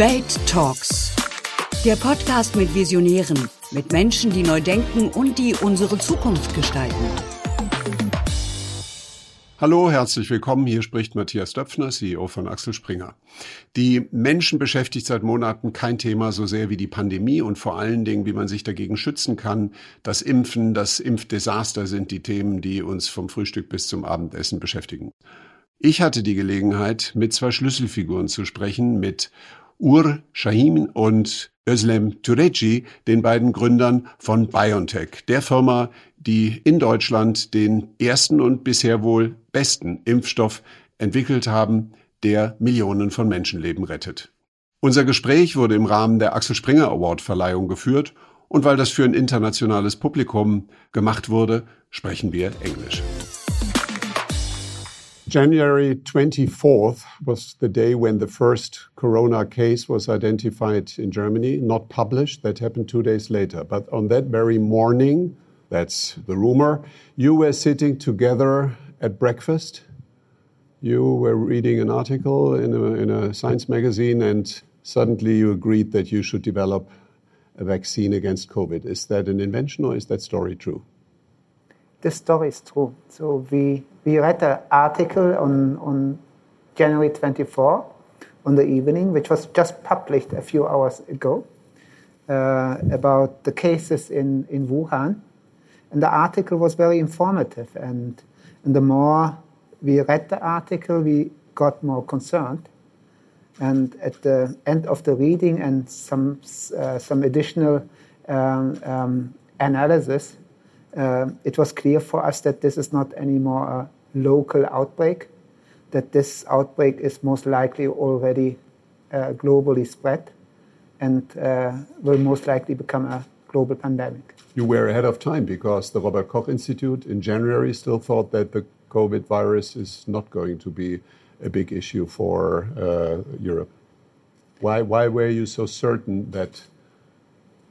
Welt Talks. Der Podcast mit Visionären, mit Menschen, die neu denken und die unsere Zukunft gestalten. Hallo, herzlich willkommen. Hier spricht Matthias Döpfner, CEO von Axel Springer. Die Menschen beschäftigt seit Monaten kein Thema so sehr wie die Pandemie und vor allen Dingen, wie man sich dagegen schützen kann. Das Impfen, das Impfdesaster sind die Themen, die uns vom Frühstück bis zum Abendessen beschäftigen. Ich hatte die Gelegenheit, mit zwei Schlüsselfiguren zu sprechen, mit Ur Shahin und Özlem Türeci, den beiden Gründern von BioNTech, der Firma, die in Deutschland den ersten und bisher wohl besten Impfstoff entwickelt haben, der Millionen von Menschenleben rettet. Unser Gespräch wurde im Rahmen der Axel Springer Award Verleihung geführt und weil das für ein internationales Publikum gemacht wurde, sprechen wir Englisch. January 24th was the day when the first corona case was identified in Germany, not published. That happened two days later. But on that very morning, that's the rumor, you were sitting together at breakfast. You were reading an article in a, in a science magazine, and suddenly you agreed that you should develop a vaccine against COVID. Is that an invention or is that story true? The story is true. So we we read an article on, on January 24 on the evening, which was just published a few hours ago, uh, about the cases in, in Wuhan. And the article was very informative. And, and the more we read the article, we got more concerned. And at the end of the reading and some, uh, some additional um, um, analysis, uh, it was clear for us that this is not anymore a local outbreak, that this outbreak is most likely already uh, globally spread and uh, will most likely become a global pandemic. You were ahead of time because the Robert Koch Institute in January still thought that the COVID virus is not going to be a big issue for uh, Europe. Why, why were you so certain that,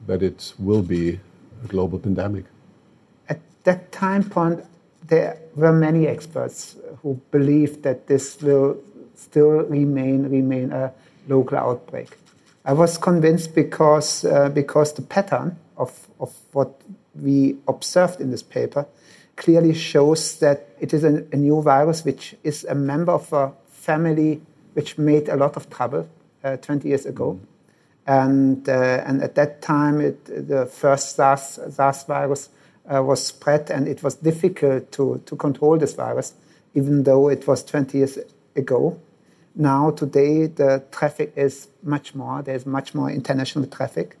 that it will be a global pandemic? That time point, there were many experts who believed that this will still remain remain a local outbreak. I was convinced because uh, because the pattern of of what we observed in this paper clearly shows that it is a, a new virus which is a member of a family which made a lot of trouble uh, 20 years ago. Mm. And, uh, and at that time, it, the first SARS, SARS virus uh, was spread, and it was difficult to, to control this virus, even though it was 20 years ago. Now, today, the traffic is much more. There's much more international traffic.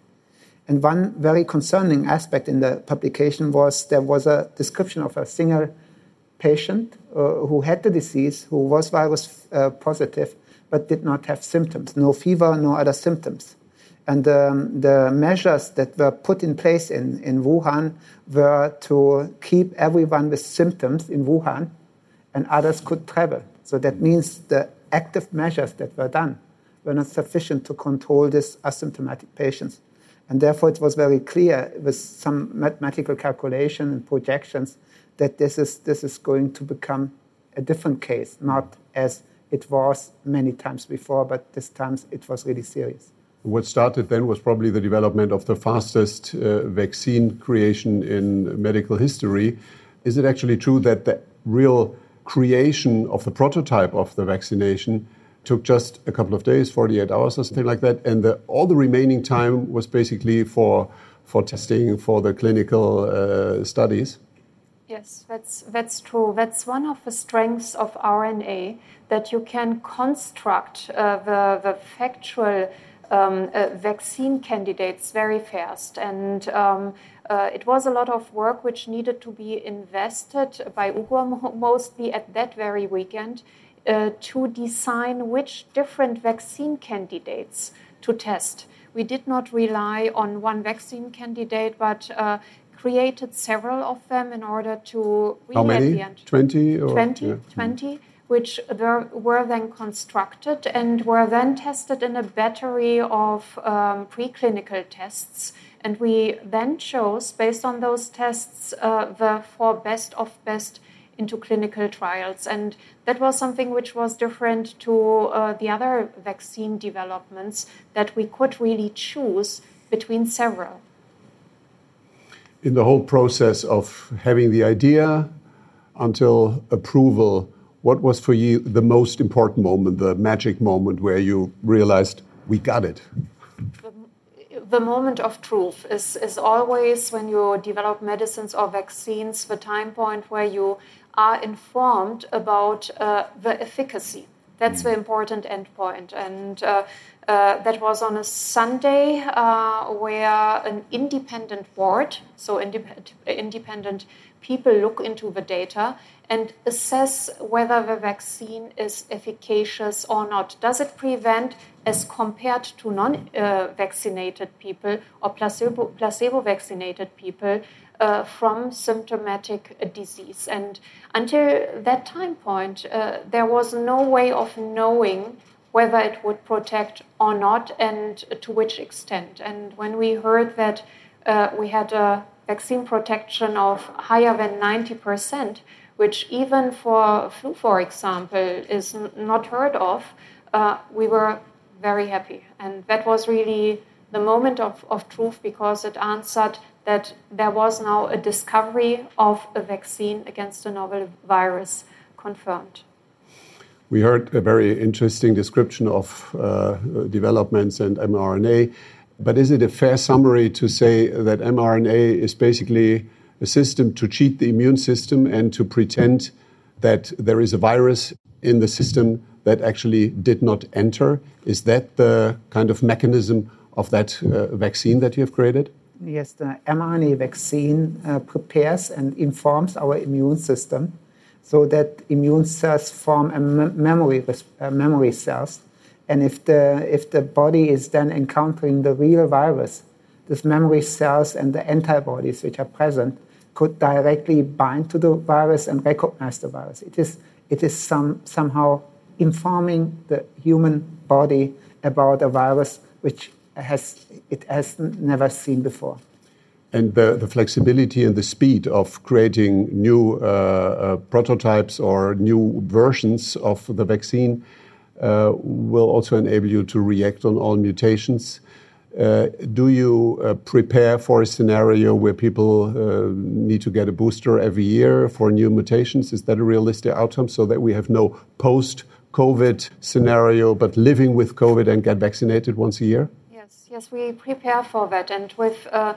And one very concerning aspect in the publication was there was a description of a single patient uh, who had the disease, who was virus uh, positive, but did not have symptoms no fever, no other symptoms. And um, the measures that were put in place in, in Wuhan were to keep everyone with symptoms in Wuhan and others could travel. So that means the active measures that were done were not sufficient to control these asymptomatic patients. And therefore, it was very clear with some mathematical calculation and projections that this is, this is going to become a different case, not as it was many times before, but this time it was really serious. What started then was probably the development of the fastest uh, vaccine creation in medical history. Is it actually true that the real creation of the prototype of the vaccination took just a couple of days, 48 hours or something like that, and the, all the remaining time was basically for for testing for the clinical uh, studies? Yes, that's that's true. That's one of the strengths of RNA that you can construct uh, the the factual um, uh, vaccine candidates very fast. And um, uh, it was a lot of work which needed to be invested by Ugur mostly at that very weekend uh, to design which different vaccine candidates to test. We did not rely on one vaccine candidate, but uh, created several of them in order to really How many? at the end 20 or 20, yeah. 20 which were, then constructed and were then tested in a battery of um, preclinical tests. And we then chose, based on those tests, uh, the four best of best into clinical trials. And that was something which was different to uh, the other vaccine developments that we could really choose between several. In the whole process of having the idea until approval, what was for you the most important moment, the magic moment where you realized we got it? the moment of truth is, is always when you develop medicines or vaccines, the time point where you are informed about uh, the efficacy. That's the important endpoint. And uh, uh, that was on a Sunday uh, where an independent board, so indep- independent people, look into the data and assess whether the vaccine is efficacious or not. Does it prevent, as compared to non uh, vaccinated people or placebo, placebo vaccinated people, uh, from symptomatic disease? And until that time point, uh, there was no way of knowing whether it would protect or not and to which extent. And when we heard that uh, we had a vaccine protection of higher than 90 percent, which even for flu, for example, is not heard of, uh, we were very happy. And that was really the moment of, of truth because it answered that there was now a discovery of a vaccine against a novel virus confirmed. We heard a very interesting description of uh, developments and mRNA. But is it a fair summary to say that mRNA is basically a system to cheat the immune system and to pretend that there is a virus in the system that actually did not enter. Is that the kind of mechanism of that uh, vaccine that you have created? Yes, the mRNA vaccine uh, prepares and informs our immune system so that immune cells form a memory, uh, memory cells. And if the, if the body is then encountering the real virus, these memory cells and the antibodies which are present could directly bind to the virus and recognize the virus. It is, it is some, somehow informing the human body about a virus which has, it has never seen before. And the, the flexibility and the speed of creating new uh, uh, prototypes or new versions of the vaccine will also enable you to react on all mutations. Uh, do you uh, prepare for a scenario where people uh, need to get a booster every year for new mutations? Is that a realistic outcome so that we have no post COVID scenario, but living with COVID and get vaccinated once a year? Yes, yes, we prepare for that. And with uh,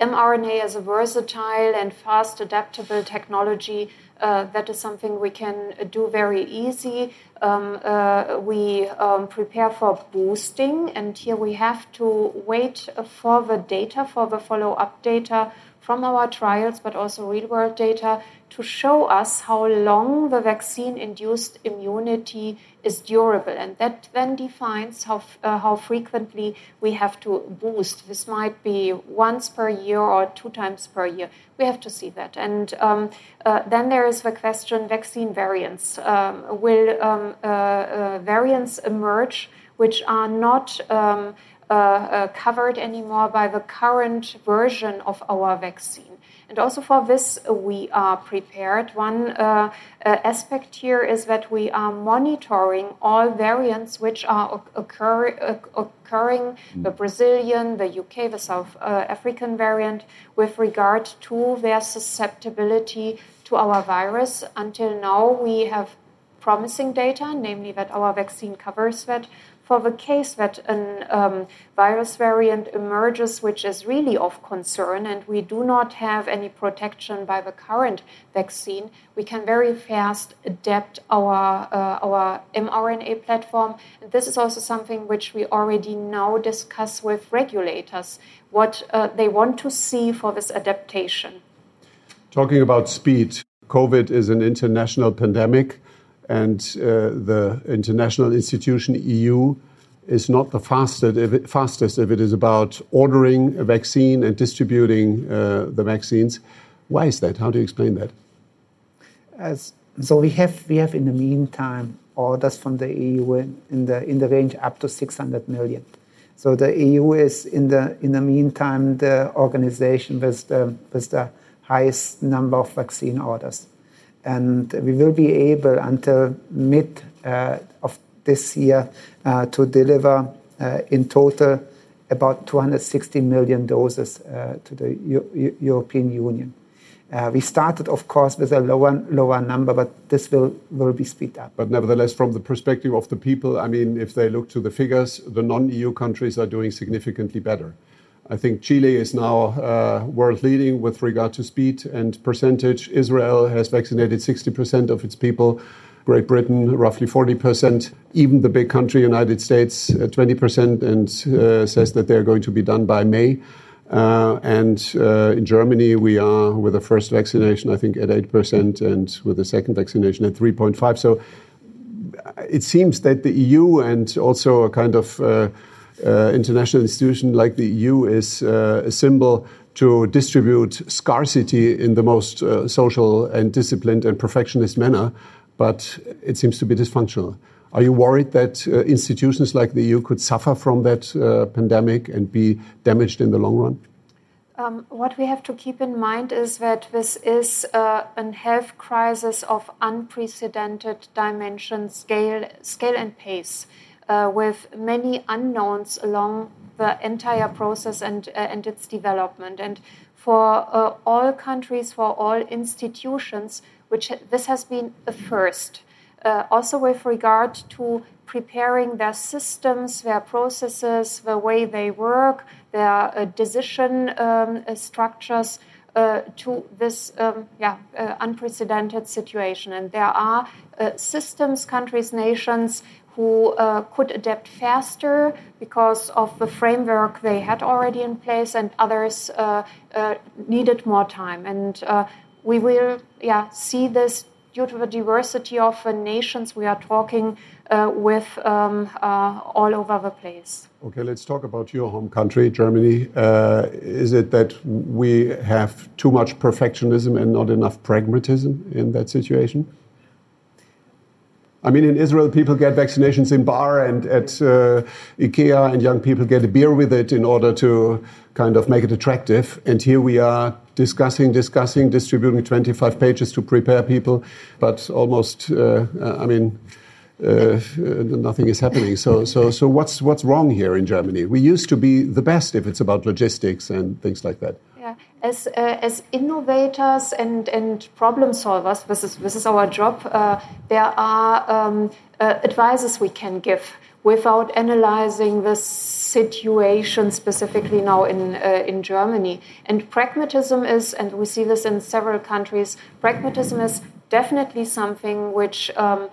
mRNA as a versatile and fast adaptable technology, uh, that is something we can do very easy. Um, uh, we um, prepare for boosting, and here we have to wait for the data, for the follow up data from our trials, but also real world data to show us how long the vaccine induced immunity is durable. And that then defines how, uh, how frequently we have to boost. This might be once per year or two times per year. We have to see that. And um, uh, then there is the question vaccine variants. Um, will um, uh, uh variants emerge which are not um, covered anymore by the current version of our vaccine. And also for this, we are prepared. One uh, uh, aspect here is that we are monitoring all variants which are occur, uh, occurring the Brazilian, the UK, the South uh, African variant with regard to their susceptibility to our virus. Until now, we have promising data, namely that our vaccine covers that for the case that a um, virus variant emerges which is really of concern and we do not have any protection by the current vaccine, we can very fast adapt our, uh, our mRNA platform. And this is also something which we already now discuss with regulators, what uh, they want to see for this adaptation. Talking about speed, COVID is an international pandemic and uh, the international institution EU is not the fastest if, it, fastest if it is about ordering a vaccine and distributing uh, the vaccines. Why is that? How do you explain that? As, so we have we have in the meantime orders from the EU in, in the in the range up to 600 million. So the EU is in the in the meantime the organization with the with the highest number of vaccine orders. And we will be able until mid uh, of this year uh, to deliver uh, in total about 260 million doses to the U European Union. Uh, we started, of course, with a lower, lower number, but this will, will be speed up. But nevertheless, from the perspective of the people, I mean, if they look to the figures, the non-EU countries are doing significantly better. I think Chile is now uh, world leading with regard to speed and percentage. Israel has vaccinated 60% of its people. Great Britain, roughly 40%. Even the big country, United States, uh, 20%, and uh, says that they're going to be done by May. Uh, and uh, in Germany, we are with the first vaccination, I think, at 8%, and with the second vaccination at 3.5. So uh, it seems that the EU and also a kind of international institution like the EU is uh, a symbol to distribute scarcity in the most social and disciplined and perfectionist manner, but it seems to be dysfunctional. Are you worried that uh, institutions like the EU could suffer from that uh, pandemic and be damaged in the long run? Um, what we have to keep in mind is that this is uh, a health crisis of unprecedented dimension, scale, scale and pace, uh, with many unknowns along the entire process and, uh, and its development. And for uh, all countries, for all institutions, which this has been a first uh, also with regard to preparing their systems, their processes, the way they work, their uh, decision um, structures uh, to this um, yeah, uh, unprecedented situation. And there are uh, systems, countries, nations who could adapt faster because of the framework they had already in place, and others needed more time. And we will yeah, see this due to the diversity of the nations we are talking uh, with um, uh, all over the place. Okay, let's talk about your home country, Germany. Uh, is it that we have too much perfectionism and not enough pragmatism in that situation? I mean, in Israel, people get vaccinations in bar and at uh, IKEA, and young people get a beer with it in order to kind of make it attractive. And here we are discussing, discussing, distributing 25 pages to prepare people, but almost, uh, I mean, uh, nothing is happening. So, so, so what's what's wrong here in Germany? We used to be the best if it's about logistics and things like that. As uh, as innovators and and problem solvers, this is this is our job. Uh, there are um, uh, advices we can give without analyzing the situation specifically now in uh, in Germany. And pragmatism is, and we see this in several countries. Pragmatism is definitely something which. Um,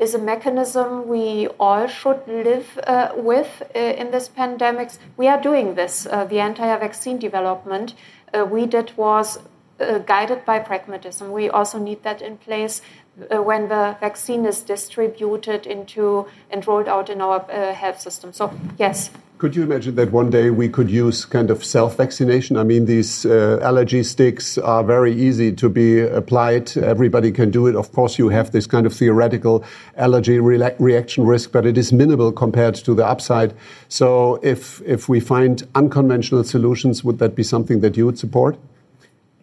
is a mechanism we all should live uh, with uh, in this pandemic. We are doing this. The entire vaccine development Uh, we did was uh, guided by pragmatism. We also need that in place uh, when the vaccine is distributed into and rolled out in our uh, health system. So, yes, could you imagine that one day we could use kind of self vaccination? I mean, these uh, allergy sticks are very easy to be applied. Everybody can do it. Of course, you have this kind of theoretical allergy re reaction risk, but it is minimal compared to the upside. So, if, if we find unconventional solutions, would that be something that you would support?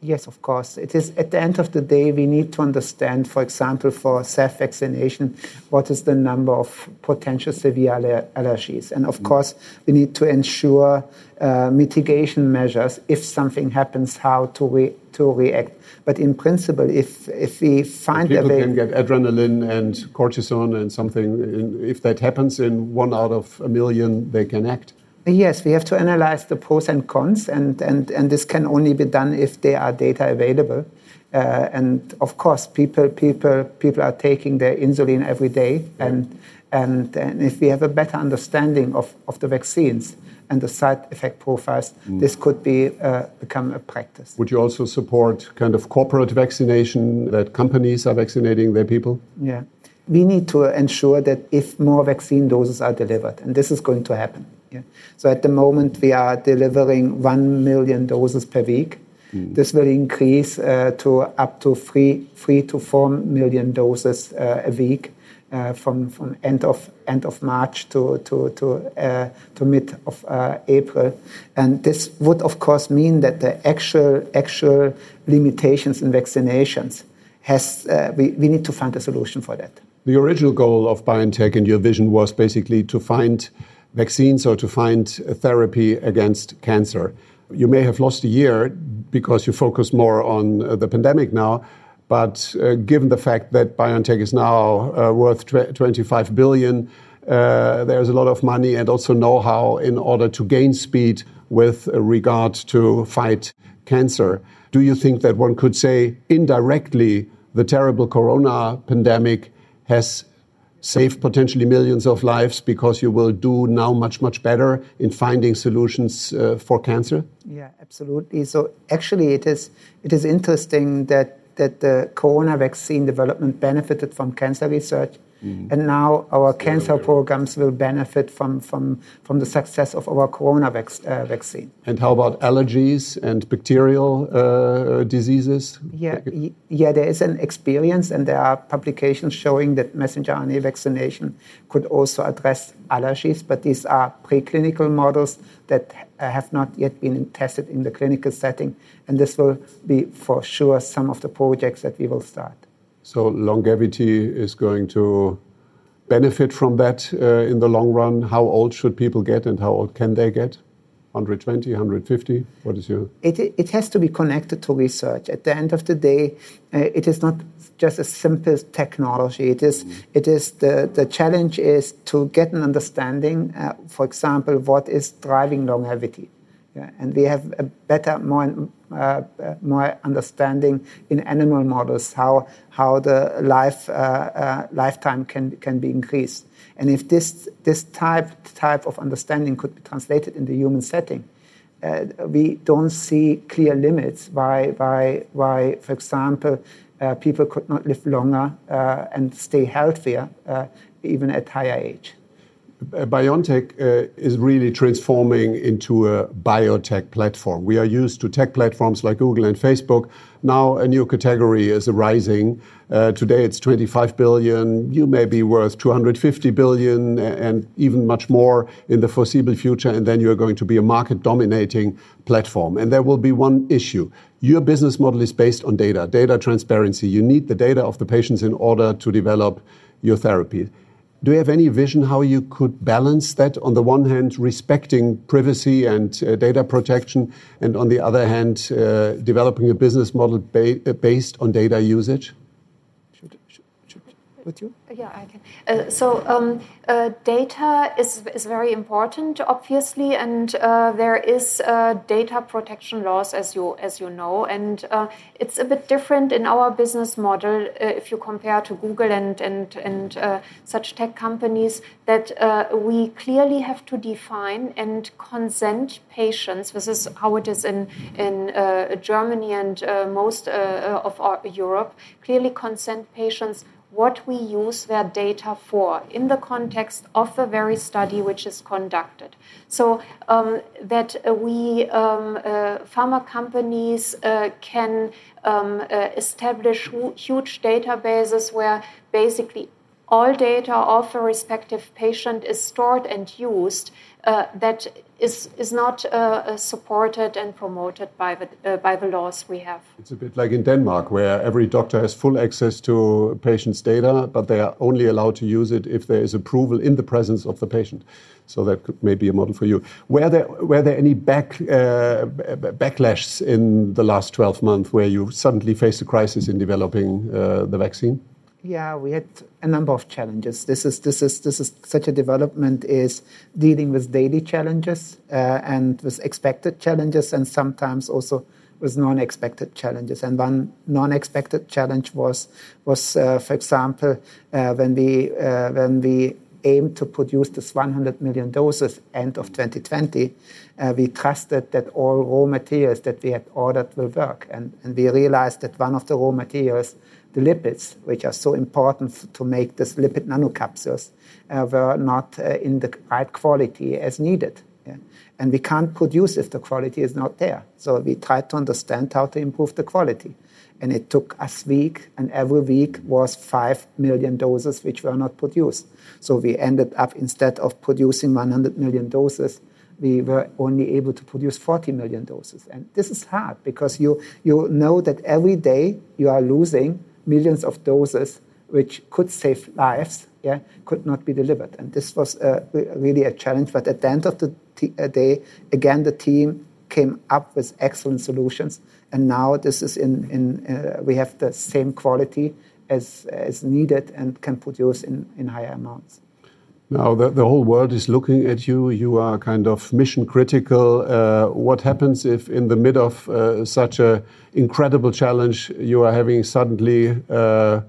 Yes, of course. It is at the end of the day, we need to understand, for example, for self vaccination, what is the number of potential severe allergies. And of mm. course, we need to ensure uh, mitigation measures if something happens, how to, re- to react. But in principle, if, if we find people can get adrenaline and cortisone and something, if that happens in one out of a million, they can act. Yes, we have to analyze the pros and cons, and, and, and this can only be done if there are data available. Uh, and of course, people, people, people are taking their insulin every day, and, and, and if we have a better understanding of, of the vaccines and the side effect profiles, mm. this could be uh, become a practice. Would you also support kind of corporate vaccination that companies are vaccinating their people? Yeah, we need to ensure that if more vaccine doses are delivered, and this is going to happen yeah. So at the moment, we are delivering 1 million doses per week. Mm. This will increase uh, to up to three, three to 4 million doses uh, a week. Uh, from from end of end of March to to to uh, to mid of uh, April, and this would of course mean that the actual actual limitations in vaccinations has, uh, we, we need to find a solution for that. The original goal of BioNTech and your vision was basically to find vaccines or to find a therapy against cancer. You may have lost a year because you focus more on uh, the pandemic now, but uh, given the fact that BioNTech is now uh, worth 25 billion, uh, there's a lot of money and also know-how in order to gain speed with regard to fight cancer. Do you think that one could say indirectly the terrible corona pandemic has saved potentially millions of lives because you will do now much, much better in finding solutions uh, for cancer? Yeah, absolutely. So actually, it is, it is interesting that, that the corona vaccine development benefited from cancer research Mm. And now our cancer programs will benefit from, from, from the success of our corona vac uh, vaccine. And how about allergies and bacterial uh, diseases? Yeah, yeah, there is an experience, and there are publications showing that messenger RNA vaccination could also address allergies, but these are preclinical models that have not yet been tested in the clinical setting. And this will be for sure some of the projects that we will start. So longevity is going to benefit from that uh, in the long run. How old should people get and how old can they get? 120, 150? What is your? It, it has to be connected to research. At the end of the day, uh, it is not just a simple technology. It is, mm. it is the, the challenge is to get an understanding, uh, for example, what is driving longevity. Yeah, and we have a better, more, uh, more understanding in animal models how, how the life, uh, uh, lifetime can, can be increased. And if this, this type, type of understanding could be translated in the human setting, uh, we don't see clear limits why, why, why for example, uh, people could not live longer uh, and stay healthier even at higher age. BioNTech uh, is really transforming into a biotech platform. We are used to tech platforms like Google and Facebook. Now a new category is arising. Uh, today it's 25 billion. You may be worth 250 billion and even much more in the foreseeable future. And then you're going to be a market dominating platform. And there will be one issue. Your business model is based on data, data transparency. You need the data of the patients in order to develop your therapy. Do you have any vision how you could balance that? On the one hand, respecting privacy and uh, data protection, and on the other hand, uh, developing a business model ba based on data usage? Should, should, with you? Yeah, I can. Uh, so um, uh, data is, is very important, obviously, and uh, there is uh, data protection laws, as you as you know, and uh, it's a bit different in our business model uh, if you compare to Google and and and such tech companies. That we clearly have to define and consent patients. This is how it is in in Germany and most of our, Europe. Clearly, consent patients what we use their data for in the context of the very study which is conducted. So um, that we, um, uh, pharma companies, uh, can um, uh, establish huge databases where basically all data of a respective patient is stored and used uh, that is, is not uh, uh, supported and promoted by the, uh, by the laws we have. It's a bit like in Denmark, where every doctor has full access to patient's data, but they are only allowed to use it if there is approval in the presence of the patient. So that could maybe be a model for you. Were there, were there any back, uh, backlashes in the last 12 months where you suddenly faced a crisis in developing uh, the vaccine? Yeah, we had a number of challenges. This is this is this is such a development is dealing with daily challenges uh, and with expected challenges, and sometimes also with non-expected challenges. And one non-expected challenge was was, uh, for example, uh, when we uh, when we aimed to produce this 100 million doses end of 2020, uh, we trusted that all raw materials that we had ordered will work, and, and we realized that one of the raw materials the lipids, which are so important to make these lipid nanocapsules, uh, were not uh, in the right quality as needed. Yeah? And we can't produce if the quality is not there. So we tried to understand how to improve the quality. And it took us week, and every week was 5 million doses which were not produced. So we ended up, instead of producing 100 million doses, we were only able to produce 40 million doses. And this is hard because you, you know that every day you are losing millions of doses which could save lives, yeah, could not be delivered. And this was uh, really a challenge. But at the end of the uh, day, again, the team came up with excellent solutions. And now this is in, in uh, we have the same quality as, as needed and can produce in, in higher amounts. Now, the, the whole world is looking at you. You are kind of mission critical. Uh, what happens if, in the mid of uh, such an incredible challenge, you are having suddenly uh,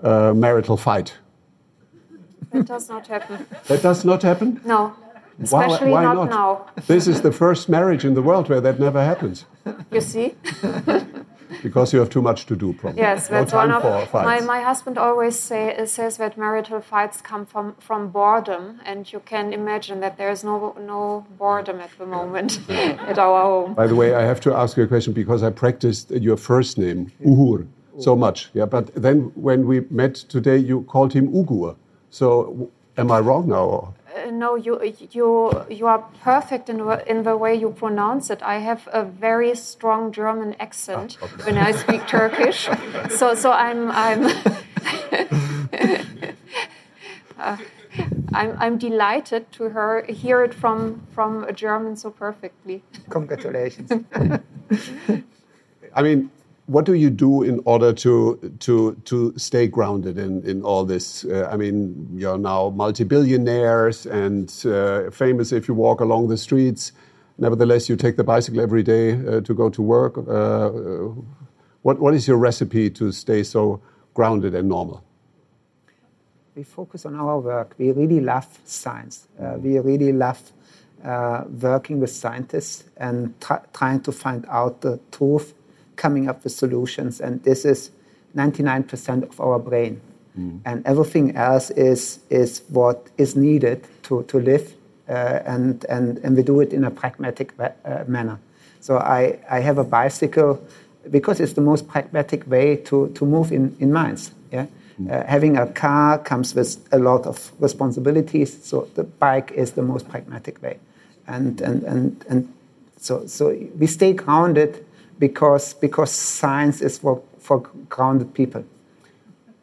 a marital fight? That does not happen. That does not happen? No, especially why, why not, not, now. This is the first marriage in the world where that never happens. You see? because you have too much to do, probably. Yes, that's no one of my, fights. my husband always say, says that marital fights come from, from boredom, and you can imagine that there is no no boredom at the moment at our home. By the way, I have to ask you a question because I practiced your first name, Uhur, so much. Yeah, but then when we met today, you called him Ugur. So am I wrong now? Or- Uh, no, you you you are perfect in the- in the way you pronounce it. I have a very strong German accent when I speak Turkish, so so I'm I'm. Uh, I'm, I'm delighted to her, hear it from, from a German so perfectly. Congratulations. I mean, what do you do in order to to to stay grounded in in all this? Uh, I mean, you're now multi-billionaires and uh, famous if you walk along the streets. Nevertheless, you take the bicycle every day uh, to go to work. Uh, uh, what what is your recipe to stay so grounded and normal? we focus on our work. We really love science. Uh, we really love working with scientists and trying to find out the truth, coming up with solutions. And this is 99% of our brain. And everything else is, is what is needed to, to live. Uh, and, and, and we do it in a pragmatic uh, manner. So I, I have a bicycle because it's the most pragmatic way to, to move in, in Mainz. Yeah? Uh, having a car comes with a lot of responsibilities, so the bike is the most pragmatic way. And, and, and, and so, so we stay grounded because, because science is for, for grounded people.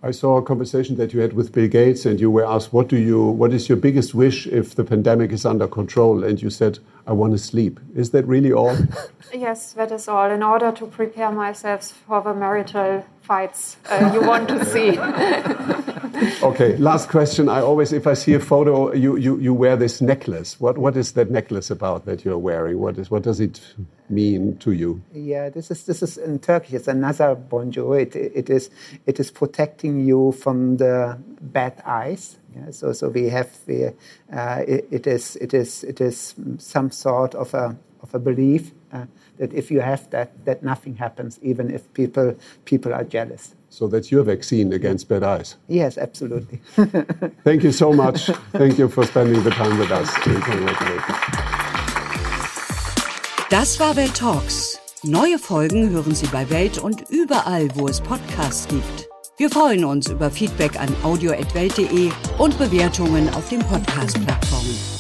I saw a conversation that you had with Bill Gates, and you were asked, "What do you? What is your biggest wish if the pandemic is under control?" And you said, "I want to sleep." Is that really all? Yes, that is all. In order to prepare myself for the marital fights uh, you want to see. okay. Last question. I always, if I see a photo, you you, you wear this necklace. What what is that necklace about that you're wearing? What is what does it mean to you? Yeah, this is this is in Turkish. It's a nazar boncuğu. It, it is it is protecting you from the bad eyes. Yeah, so so we have the uh, it, it is it is it is some sort of a of a belief uh, that if you have that that nothing happens, even if people people are jealous. So that's your vaccine against bad eyes. Yes, absolutely. Thank you so much. Thank you for spending the time with us. Das war Welt Talks. Neue Folgen hören Sie bei Welt und überall, wo es Podcasts gibt. Wir freuen uns über Feedback an audio.welt.de und Bewertungen auf den Podcast-Plattformen.